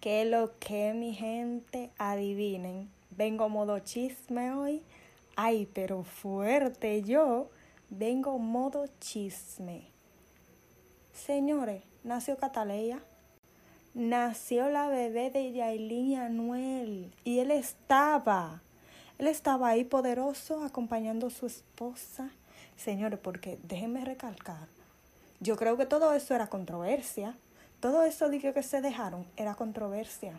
¿Qué lo que mi gente? Adivinen. Vengo modo chisme hoy. Ay, pero fuerte yo. Vengo modo chisme. Señores, nació Cataleya. Nació la bebé de Yailin y Anuel. Y él estaba. Él estaba ahí poderoso acompañando a su esposa. Señores, porque déjenme recalcar. Yo creo que todo eso era controversia. Todo eso de que se dejaron era controversia.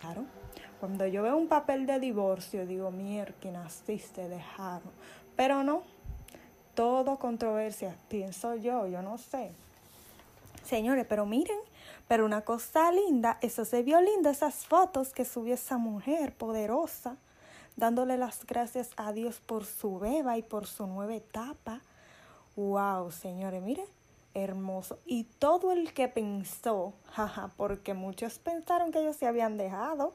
Claro. Cuando yo veo un papel de divorcio, digo, mierda, naciste, dejaron. Pero no, todo controversia, pienso yo, yo no sé. Señores, pero miren, pero una cosa linda, eso se vio lindo, esas fotos que subió esa mujer poderosa, dándole las gracias a Dios por su beba y por su nueva etapa. Wow, señores, miren, hermoso. Y todo el que pensó, jaja, porque muchos pensaron que ellos se habían dejado.